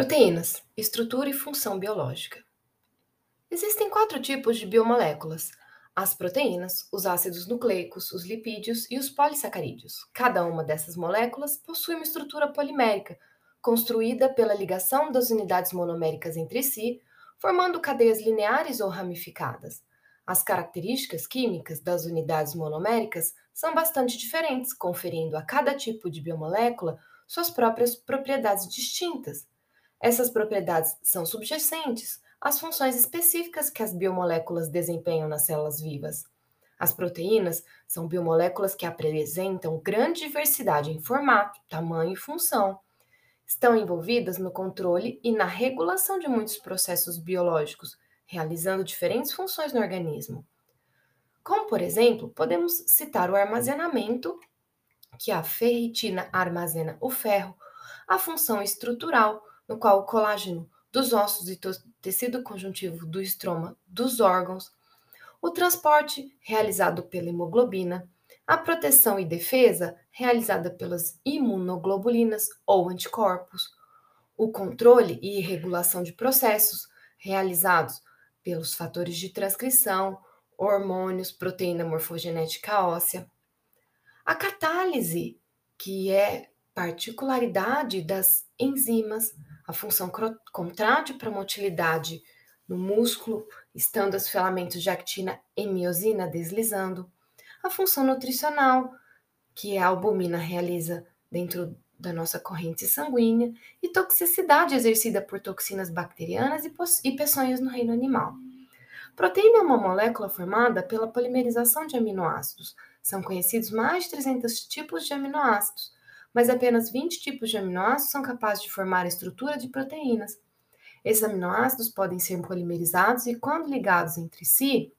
Proteínas: estrutura e função biológica. Existem quatro tipos de biomoléculas: as proteínas, os ácidos nucleicos, os lipídios e os polissacarídeos. Cada uma dessas moléculas possui uma estrutura polimérica, construída pela ligação das unidades monoméricas entre si, formando cadeias lineares ou ramificadas. As características químicas das unidades monoméricas são bastante diferentes, conferindo a cada tipo de biomolécula suas próprias propriedades distintas. Essas propriedades são subjacentes às funções específicas que as biomoléculas desempenham nas células vivas. As proteínas são biomoléculas que apresentam grande diversidade em formato, tamanho e função. Estão envolvidas no controle e na regulação de muitos processos biológicos, realizando diferentes funções no organismo. Como, por exemplo, podemos citar o armazenamento, que a ferritina armazena o ferro, a função estrutural, no qual o colágeno dos ossos e tecido conjuntivo do estroma dos órgãos, o transporte realizado pela hemoglobina, a proteção e defesa realizada pelas imunoglobulinas ou anticorpos, o controle e regulação de processos realizados pelos fatores de transcrição, hormônios, proteína morfogenética óssea, a catálise, que é particularidade das enzimas a função contrátil para motilidade no músculo, estando os filamentos de actina e miosina deslizando. A função nutricional, que a albumina realiza dentro da nossa corrente sanguínea, e toxicidade exercida por toxinas bacterianas e, e peçonhas no reino animal. Proteína é uma molécula formada pela polimerização de aminoácidos. São conhecidos mais de 300 tipos de aminoácidos, mas apenas 20 tipos de aminoácidos são capazes de formar a estrutura de proteínas. Esses aminoácidos podem ser polimerizados e, quando ligados entre si,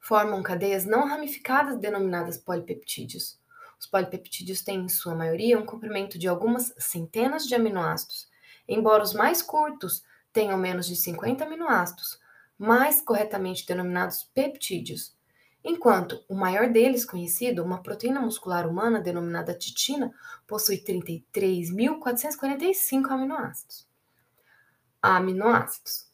formam cadeias não ramificadas denominadas polipeptídeos. Os polipeptídeos têm, em sua maioria, um comprimento de algumas centenas de aminoácidos, embora os mais curtos tenham menos de 50 aminoácidos, mais corretamente denominados peptídeos enquanto o maior deles conhecido, uma proteína muscular humana denominada titina, possui 33.445 aminoácidos. Aminoácidos.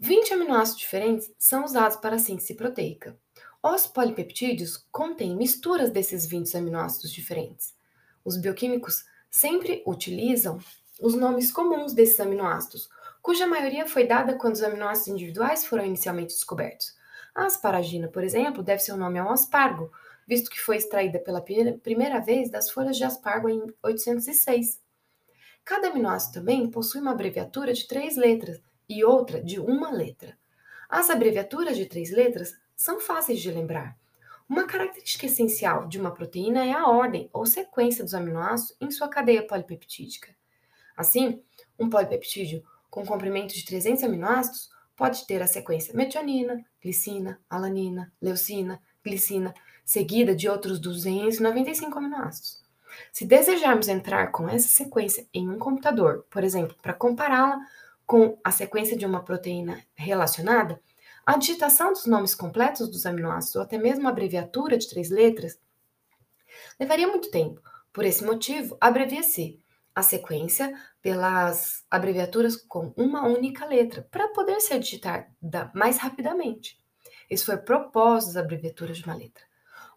20 aminoácidos diferentes são usados para a síntese proteica. Os polipeptídeos contêm misturas desses 20 aminoácidos diferentes. Os bioquímicos sempre utilizam os nomes comuns desses aminoácidos, cuja maioria foi dada quando os aminoácidos individuais foram inicialmente descobertos. A asparagina, por exemplo, deve seu nome ao aspargo, visto que foi extraída pela primeira vez das folhas de aspargo em 806. Cada aminoácido também possui uma abreviatura de três letras e outra de uma letra. As abreviaturas de três letras são fáceis de lembrar. Uma característica essencial de uma proteína é a ordem ou sequência dos aminoácidos em sua cadeia polipeptídica. Assim, um polipeptídeo com comprimento de 300 aminoácidos pode ter a sequência metionina, glicina, alanina, leucina, glicina, seguida de outros 295 aminoácidos. Se desejarmos entrar com essa sequência em um computador, por exemplo, para compará-la com a sequência de uma proteína relacionada, a digitação dos nomes completos dos aminoácidos ou até mesmo a abreviatura de três letras levaria muito tempo. Por esse motivo, abrevia-se a sequência pelas abreviaturas com uma única letra, para poder ser digitada mais rapidamente. Esse foi propósito das abreviaturas de uma letra.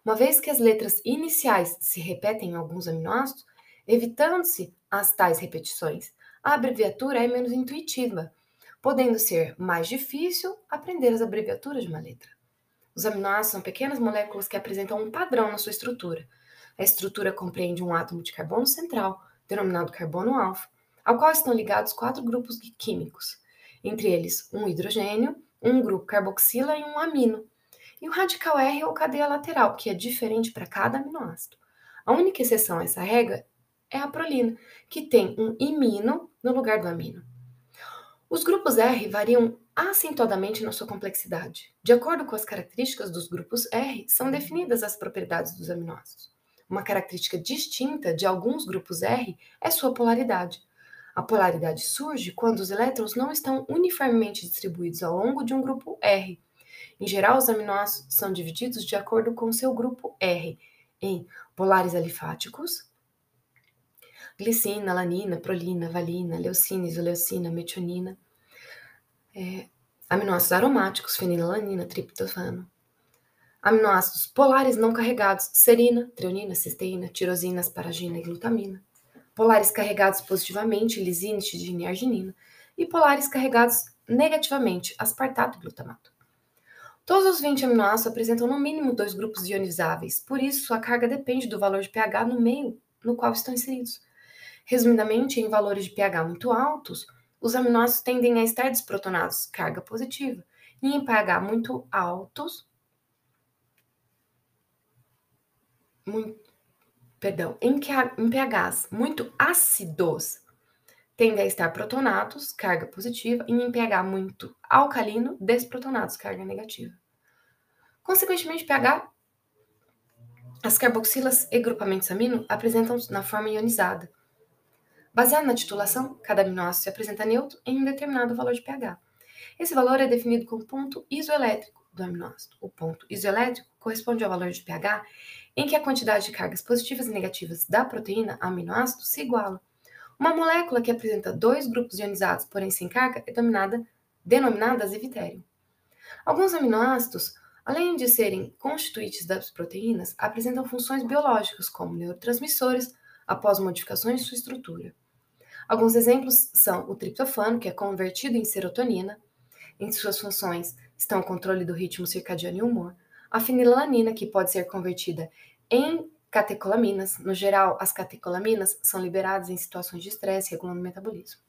Uma vez que as letras iniciais se repetem em alguns aminoácidos, evitando-se as tais repetições, a abreviatura é menos intuitiva, podendo ser mais difícil aprender as abreviaturas de uma letra. Os aminoácidos são pequenas moléculas que apresentam um padrão na sua estrutura. A estrutura compreende um átomo de carbono central, denominado carbono alfa, ao qual estão ligados quatro grupos químicos, entre eles um hidrogênio, um grupo carboxila e um amino, e o radical R ou cadeia lateral, que é diferente para cada aminoácido. A única exceção a essa regra é a prolina, que tem um imino no lugar do amino. Os grupos R variam acentuadamente na sua complexidade. De acordo com as características dos grupos R, são definidas as propriedades dos aminoácidos. Uma característica distinta de alguns grupos R é sua polaridade. A polaridade surge quando os elétrons não estão uniformemente distribuídos ao longo de um grupo R. Em geral, os aminoácidos são divididos de acordo com seu grupo R em polares alifáticos, glicina, alanina, prolina, valina, leucina, isoleucina, metionina. É, aminoácidos aromáticos, fenilalanina, triptofano. Aminoácidos polares não carregados, serina, treonina, cisteína, tirosina, asparagina e glutamina. Polares carregados positivamente, lisina, histidina e arginina. E polares carregados negativamente, aspartato e glutamato. Todos os 20 aminoácidos apresentam no mínimo dois grupos ionizáveis, por isso a carga depende do valor de pH no meio no qual estão inseridos. Resumidamente, em valores de pH muito altos, os aminoácidos tendem a estar desprotonados, carga positiva, e em pH muito altos, muito, perdão, em, em pHs muito ácidos, tendem a estar protonados, carga positiva, e em pH muito alcalino, desprotonados, carga negativa. Consequentemente, pH, as carboxilas e grupamentos amino apresentam na forma ionizada. Baseado na titulação, cada aminoácido se apresenta neutro em um determinado valor de pH. Esse valor é definido como ponto isoelétrico do aminoácido. O ponto isoelétrico corresponde ao valor de pH em que a quantidade de cargas positivas e negativas da proteína aminoácido se iguala. Uma molécula que apresenta dois grupos ionizados, porém sem carga, é denominada, denominada azevitério. Alguns aminoácidos, além de serem constituintes das proteínas, apresentam funções biológicas, como neurotransmissores, após modificações de sua estrutura. Alguns exemplos são o triptofano, que é convertido em serotonina. Entre suas funções estão o controle do ritmo circadiano e humor, a fenilalanina, que pode ser convertida em catecolaminas. No geral, as catecolaminas são liberadas em situações de estresse, regulando o metabolismo.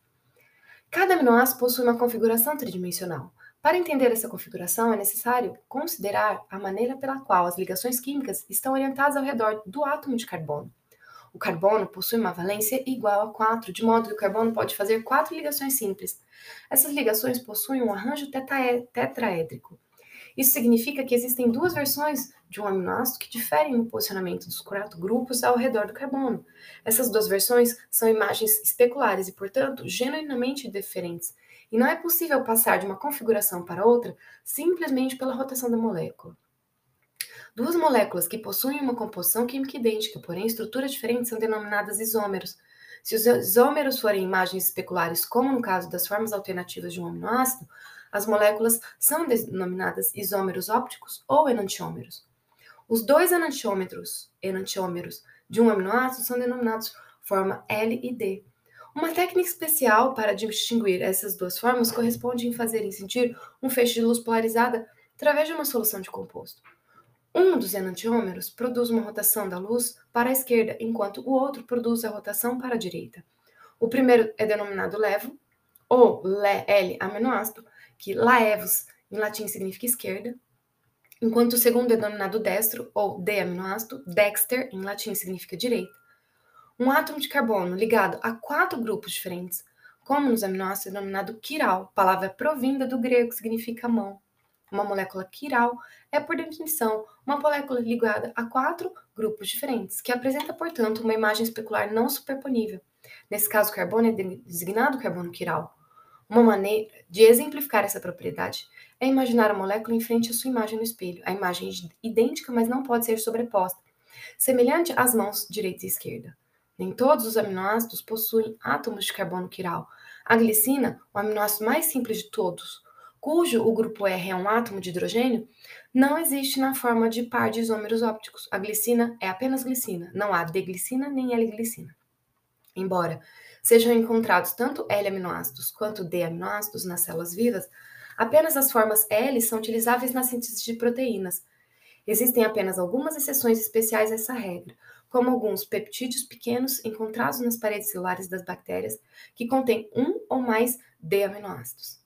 Cada aminoácido possui uma configuração tridimensional. Para entender essa configuração, é necessário considerar a maneira pela qual as ligações químicas estão orientadas ao redor do átomo de carbono. O carbono possui uma valência igual a 4, de modo que o carbono pode fazer quatro ligações simples. Essas ligações possuem um arranjo tetraédrico. Isso significa que existem duas versões de um aminoácido que diferem no posicionamento dos grupos ao redor do carbono. Essas duas versões são imagens especulares e, portanto, genuinamente diferentes. E não é possível passar de uma configuração para outra simplesmente pela rotação da molécula. Duas moléculas que possuem uma composição química idêntica, porém estruturas diferentes, são denominadas isômeros. Se os isômeros forem imagens especulares, como no caso das formas alternativas de um aminoácido, as moléculas são denominadas isômeros ópticos ou enantiômeros. Os dois enantiômetros, enantiômeros de um aminoácido são denominados forma L e D. Uma técnica especial para distinguir essas duas formas corresponde em fazer sentir um feixe de luz polarizada através de uma solução de composto. Um dos enantiômeros produz uma rotação da luz para a esquerda, enquanto o outro produz a rotação para a direita. O primeiro é denominado levo, ou L-aminoácido, que laevos em latim significa esquerda, enquanto o segundo é denominado destro, ou D-aminoácido, dexter em latim significa direita. Um átomo de carbono ligado a quatro grupos diferentes, como nos aminoácidos, é denominado quiral, palavra provinda do grego que significa mão. Uma molécula quiral é, por definição, uma molécula ligada a quatro grupos diferentes, que apresenta, portanto, uma imagem especular não superponível. Nesse caso, o carbono é designado carbono quiral. Uma maneira de exemplificar essa propriedade é imaginar a molécula em frente à sua imagem no espelho. A imagem é idêntica, mas não pode ser sobreposta, semelhante às mãos direita e esquerda. Nem todos os aminoácidos possuem átomos de carbono quiral. A glicina, o aminoácido mais simples de todos, cujo o grupo R é um átomo de hidrogênio, não existe na forma de par de isômeros ópticos. A glicina é apenas glicina, não há D-glicina nem L-glicina. Embora sejam encontrados tanto L-aminoácidos quanto D-aminoácidos nas células vivas, apenas as formas L são utilizáveis na síntese de proteínas. Existem apenas algumas exceções especiais a essa regra, como alguns peptídeos pequenos encontrados nas paredes celulares das bactérias que contêm um ou mais D-aminoácidos.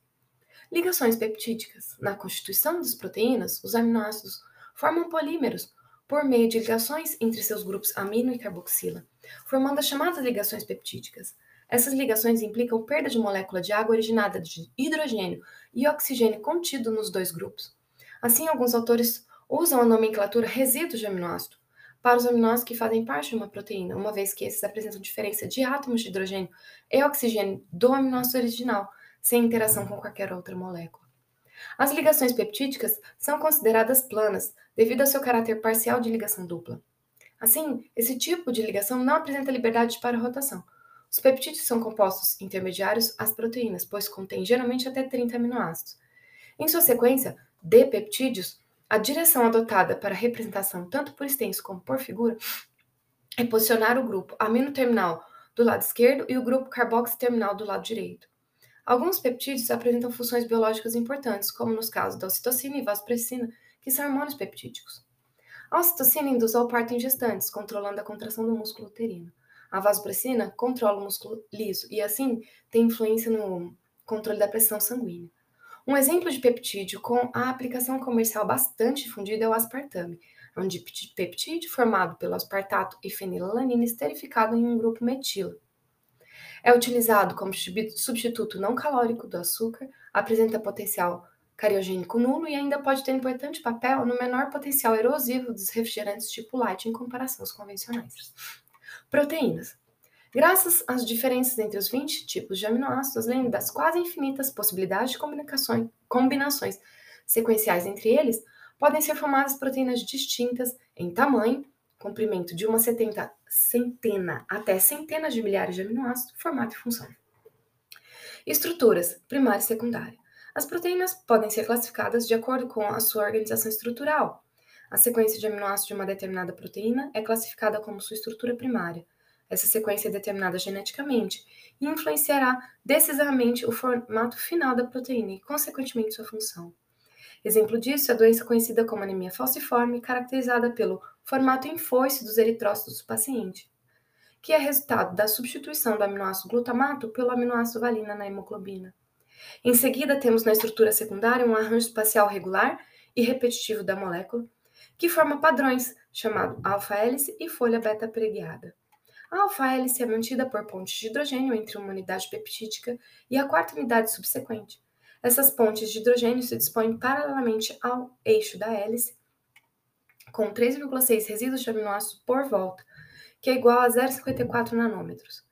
Ligações peptídicas. Na constituição das proteínas, os aminoácidos formam polímeros por meio de ligações entre seus grupos amino e carboxila, formando as chamadas ligações peptídicas. Essas ligações implicam perda de molécula de água originada de hidrogênio e oxigênio contido nos dois grupos. Assim, alguns autores usam a nomenclatura resíduos de aminoácido para os aminoácidos que fazem parte de uma proteína, uma vez que esses apresentam diferença de átomos de hidrogênio e oxigênio do aminoácido original, sem interação com qualquer outra molécula. As ligações peptídicas são consideradas planas devido ao seu caráter parcial de ligação dupla. Assim, esse tipo de ligação não apresenta liberdade para rotação, Os peptídeos são compostos intermediários às proteínas, pois contêm geralmente até 30 aminoácidos. Em sua sequência de peptídeos, a direção adotada para a representação tanto por extenso como por figura é posicionar o grupo amino terminal do lado esquerdo e o grupo carboxy terminal do lado direito. Alguns peptídeos apresentam funções biológicas importantes, como nos casos da ocitocina e vasopressina, que são hormônios peptídicos. A ocitocina induz ao parto em gestantes, controlando a contração do músculo uterino. A vasopressina controla o músculo liso e, assim, tem influência no controle da pressão sanguínea. Um exemplo de peptídeo com a aplicação comercial bastante difundida é o aspartame, é um dipeptídeo formado pelo aspartato e fenilalanina esterificado em um grupo metilo. É utilizado como substituto não calórico do açúcar, apresenta potencial cariogênico nulo e ainda pode ter importante papel no menor potencial erosivo dos refrigerantes tipo light em comparação aos convencionais. Proteínas. Graças às diferenças entre os 20 tipos de aminoácidos, além das quase infinitas possibilidades de combinações, sequenciais entre eles, podem ser formadas proteínas distintas em tamanho, comprimento de uma setenta, centena até centenas de milhares de aminoácidos, formato e função. Estruturas primária e secundária. As proteínas podem ser classificadas de acordo com a sua organização estrutural. A sequência de aminoácidos de uma determinada proteína é classificada como sua estrutura primária. Essa sequência é determinada geneticamente e influenciará decisivamente o formato final da proteína e, consequentemente, sua função. Exemplo disso é a doença conhecida como anemia falciforme, caracterizada pelo formato em foice dos eritrócitos do paciente, que é resultado da substituição do aminoácido glutamato pelo aminoácido valina na hemoglobina. Em seguida, temos na estrutura secundária um arranjo espacial regular e repetitivo da molécula, que forma padrões, chamado alfa-hélice e folha beta-preguiada. A alfa-hélice é mantida por pontes de hidrogênio entre uma unidade peptídica e a quarta unidade subsequente. Essas pontes de hidrogênio se dispõem paralelamente ao eixo da hélice, com 3,6 resíduos de aminoácidos por volta, que é igual a 0,54 nanômetros.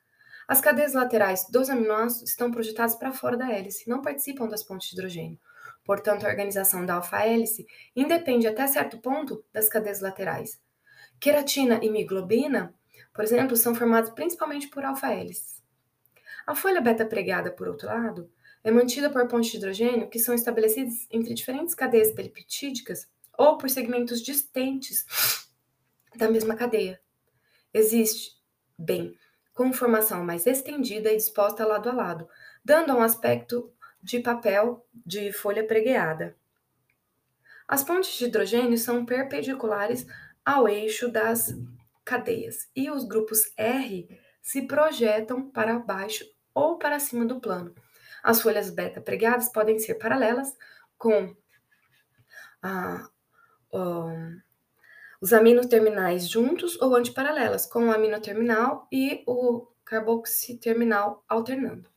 As cadeias laterais dos aminoácidos estão projetadas para fora da hélice, não participam das pontes de hidrogênio. Portanto, a organização da alfa-hélice independe até certo ponto das cadeias laterais. Queratina e miglobina, por exemplo, são formadas principalmente por alfa-hélices. A folha beta pregada, por outro lado, é mantida por pontes de hidrogênio que são estabelecidas entre diferentes cadeias peptídicas ou por segmentos distantes da mesma cadeia. Existe, bem, conformação mais estendida e disposta lado a lado, dando um aspecto de papel de folha pregueada. As pontes de hidrogênio são perpendiculares ao eixo das cadeias e os grupos R se projetam para baixo ou para cima do plano, as folhas beta pregadas podem ser paralelas com a, os aminoterminais juntos ou antiparalelas, com o aminoterminal e o carboxiterminal alternando.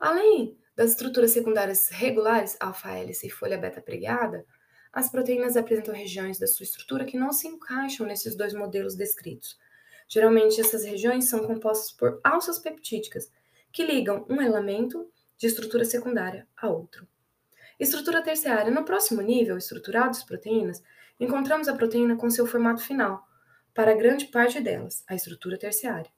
Além das estruturas secundárias regulares, alfa-hélice e folha beta pregada, as proteínas apresentam regiões da sua estrutura que não se encaixam nesses dois modelos descritos. Geralmente, essas regiões são compostas por alças peptídicas, que ligam um elemento de estrutura secundária a outro. Estrutura terciária. No próximo nível estrutural das proteínas, encontramos a proteína com seu formato final, para grande parte delas, a estrutura terciária.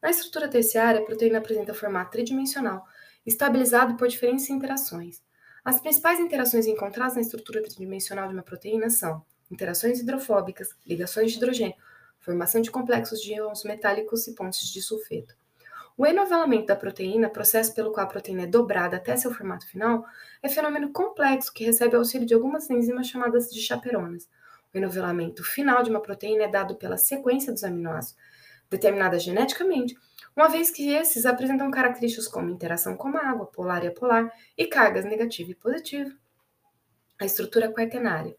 Na estrutura terciária, a proteína apresenta formato tridimensional, estabilizado por diferentes interações. As principais interações encontradas na estrutura tridimensional de uma proteína são interações hidrofóbicas, ligações de hidrogênio, formação de complexos de íons metálicos e pontes de sulfeto. O enovelamento da proteína, processo pelo qual a proteína é dobrada até seu formato final, é fenômeno complexo que recebe auxílio de algumas enzimas chamadas de chaperonas. O enovelamento final de uma proteína é dado pela sequência dos aminoácidos, determinada geneticamente, uma vez que esses apresentam características como interação com água, polar e apolar, e cargas negativa e positiva. A estrutura quaternária.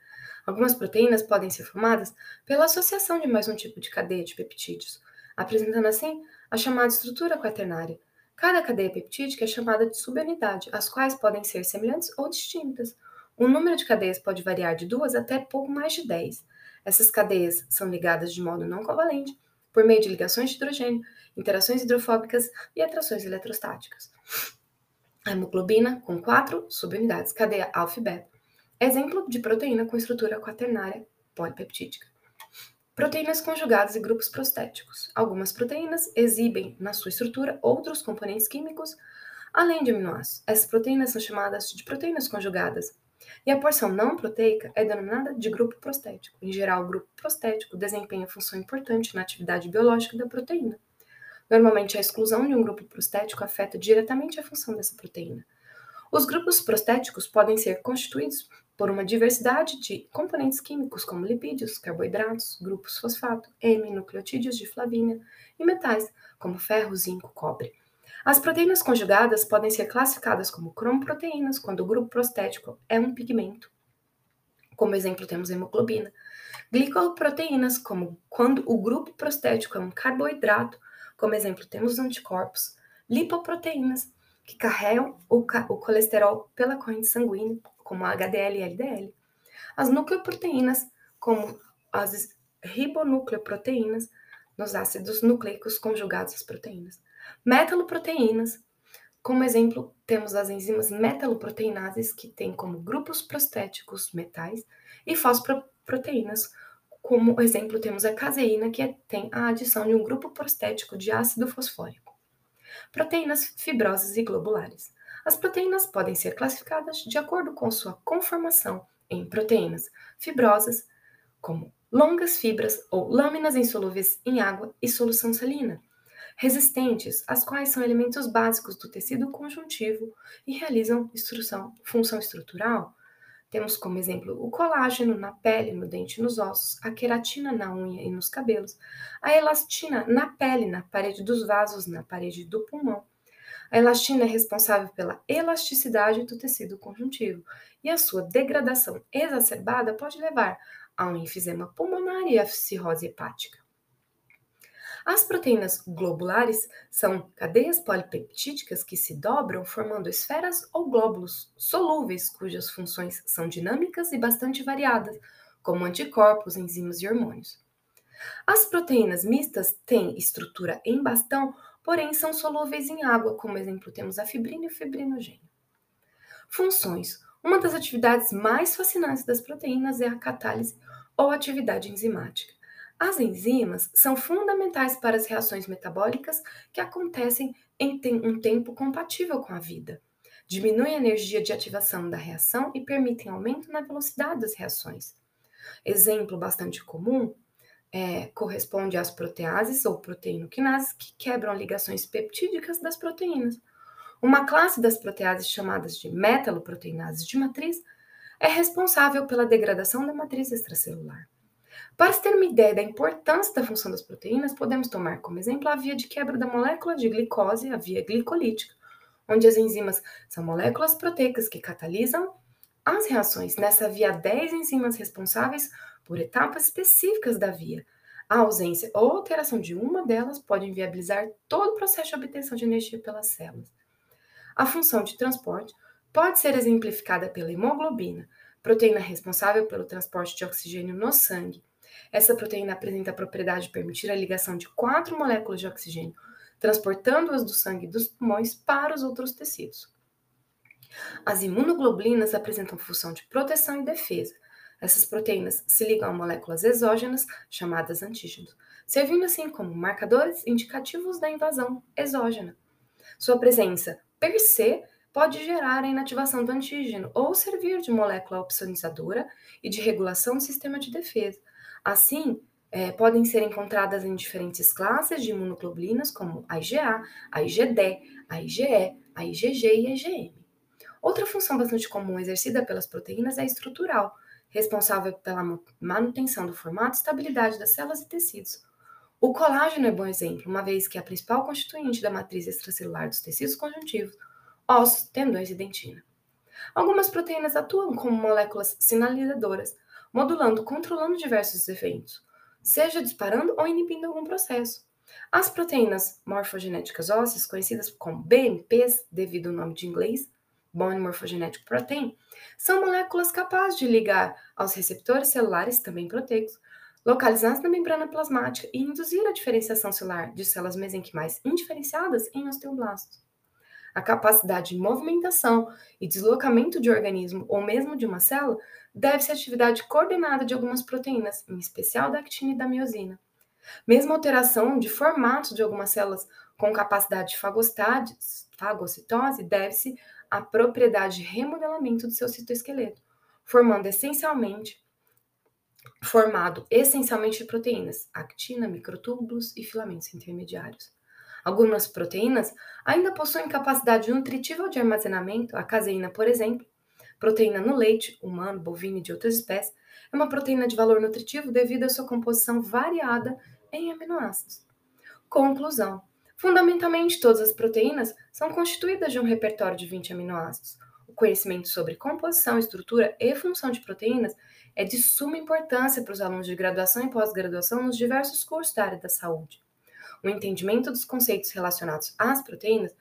Algumas proteínas podem ser formadas pela associação de mais um tipo de cadeia de peptídeos, apresentando assim a chamada estrutura quaternária. Cada cadeia peptídica é chamada de subunidade, as quais podem ser semelhantes ou distintas. O número de cadeias pode variar de duas até pouco mais de dez. Essas cadeias são ligadas de modo não covalente, por meio de ligações de hidrogênio, interações hidrofóbicas e atrações eletrostáticas. A hemoglobina, com quatro subunidades, cadeia alfa e beta. Exemplo de proteína com estrutura quaternária polipeptídica. Proteínas conjugadas e grupos prostéticos. Algumas proteínas exibem na sua estrutura outros componentes químicos além de aminoácidos. Essas proteínas são chamadas de proteínas conjugadas. E a porção não proteica é denominada de grupo prostético. Em geral, o grupo prostético desempenha função importante na atividade biológica da proteína. Normalmente, a exclusão de um grupo prostético afeta diretamente a função dessa proteína. Os grupos prostéticos podem ser constituídos por uma diversidade de componentes químicos, como lipídios, carboidratos, grupos fosfato, M, nucleotídeos de flavina e metais, como ferro, zinco, cobre. As proteínas conjugadas podem ser classificadas como cromoproteínas quando o grupo prostético é um pigmento. Como exemplo, temos hemoglobina. Glicoproteínas, como quando o grupo prostético é um carboidrato. Como exemplo, temos anticorpos. Lipoproteínas, que carregam o, ca o colesterol pela corrente sanguínea, como a HDL e LDL. As nucleoproteínas, como as ribonucleoproteínas, nos ácidos nucleicos conjugados às proteínas. Metaloproteínas. Como exemplo, temos as enzimas metaloproteinases, que têm como grupos prostéticos metais, e fosfoproteínas. Como exemplo, temos a caseína, que tem a adição de um grupo prostético de ácido fosfórico. Proteínas fibrosas e globulares. As proteínas podem ser classificadas de acordo com sua conformação em proteínas fibrosas, como longas fibras ou lâminas insolúveis em água e solução salina, resistentes, as quais são elementos básicos do tecido conjuntivo e realizam função estrutural. Temos como exemplo o colágeno na pele, no dente e nos ossos, a queratina na unha e nos cabelos, a elastina na pele, na parede dos vasos, na parede do pulmão. A elastina é responsável pela elasticidade do tecido conjuntivo e a sua degradação exacerbada pode levar a um enfisema pulmonar e a cirrose hepática. As proteínas globulares são cadeias polipeptídicas que se dobram formando esferas ou glóbulos solúveis cujas funções são dinâmicas e bastante variadas, como anticorpos, enzimas e hormônios. As proteínas mistas têm estrutura em bastão, porém são solúveis em água, como exemplo temos a fibrina e o fibrinogênio. Funções. Uma das atividades mais fascinantes das proteínas é a catálise ou atividade enzimática. As enzimas são fundamentais para as reações metabólicas que acontecem em um tempo compatível com a vida. Diminuem a energia de ativação da reação e permitem aumento na velocidade das reações. Exemplo bastante comum é, corresponde às proteases ou proteinoquinases que quebram ligações peptídicas das proteínas. Uma classe das proteases chamadas de metaloproteinases de matriz é responsável pela degradação da matriz extracelular. Para se ter uma ideia da importância da função das proteínas, podemos tomar como exemplo a via de quebra da molécula de glicose, a via glicolítica, onde as enzimas são moléculas proteicas que catalisam as reações. Nessa via, 10 enzimas responsáveis por etapas específicas da via. A ausência ou alteração de uma delas pode inviabilizar todo o processo de obtenção de energia pelas células. A função de transporte pode ser exemplificada pela hemoglobina, proteína responsável pelo transporte de oxigênio no sangue. Essa proteína apresenta a propriedade de permitir a ligação de quatro moléculas de oxigênio, transportando-as do sangue dos pulmões para os outros tecidos. As imunoglobulinas apresentam função de proteção e defesa. Essas proteínas se ligam a moléculas exógenas, chamadas antígenos, servindo assim como marcadores indicativos da invasão exógena. Sua presença per se pode gerar a inativação do antígeno ou servir de molécula opsonizadora e de regulação do sistema de defesa. Assim, é, podem ser encontradas em diferentes classes de imunoglobulinas, como IgA, IgD, IgE, IgG e IgM. Outra função bastante comum exercida pelas proteínas é estrutural, responsável pela manutenção do formato e estabilidade das células e tecidos. O colágeno é bom exemplo, uma vez que é a principal constituinte da matriz extracelular dos tecidos conjuntivos, ossos, tendões e dentina. Algumas proteínas atuam como moléculas sinalizadoras, modulando, controlando diversos eventos, seja disparando ou inibindo algum processo. As proteínas morfogenéticas ósseas, conhecidas como BMPs, devido ao nome de inglês, Bone Morphogenetic Protein, são moléculas capazes de ligar aos receptores celulares, também proteicos, localizados na membrana plasmática e induzir a diferenciação celular de células mesenquimais indiferenciadas em osteoblastos. A capacidade de movimentação e deslocamento de organismo ou mesmo de uma célula deve-se à atividade coordenada de algumas proteínas, em especial da actina e da miosina. Mesmo a alteração de formato de algumas células com capacidade de fagocitose deve-se à propriedade de remodelamento do seu citoesqueleto, formando essencialmente formado essencialmente de proteínas, actina, microtúbulos e filamentos intermediários. Algumas proteínas ainda possuem capacidade nutritiva de armazenamento, a caseína, por exemplo, proteína no leite, humano, bovino e de outras espécies, é uma proteína de valor nutritivo devido à sua composição variada em aminoácidos. Conclusão: Fundamentalmente, todas as proteínas são constituídas de um repertório de 20 aminoácidos. O conhecimento sobre composição, estrutura e função de proteínas é de suma importância para os alunos de graduação e pós-graduação nos diversos cursos da área da saúde. O entendimento dos conceitos relacionados às proteínas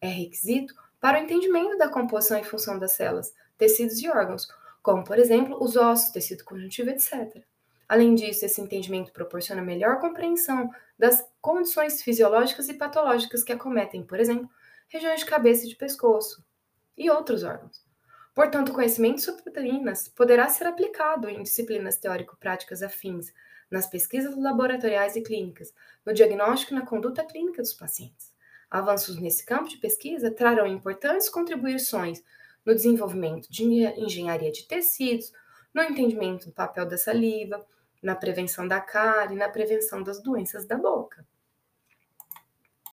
é requisito para o entendimento da composição e função das células, tecidos e órgãos, como, por exemplo, os ossos, tecido conjuntivo, etc. Além disso, esse entendimento proporciona melhor compreensão das condições fisiológicas e patológicas que acometem, por exemplo, regiões de cabeça e de pescoço e outros órgãos. Portanto, o conhecimento sobre proteínas poderá ser aplicado em disciplinas teórico-práticas afins, nas pesquisas laboratoriais e clínicas, no diagnóstico e na conduta clínica dos pacientes. Avanços nesse campo de pesquisa trarão importantes contribuições no desenvolvimento de engenharia de tecidos, no entendimento do papel da saliva, na prevenção da cárie na prevenção das doenças da boca.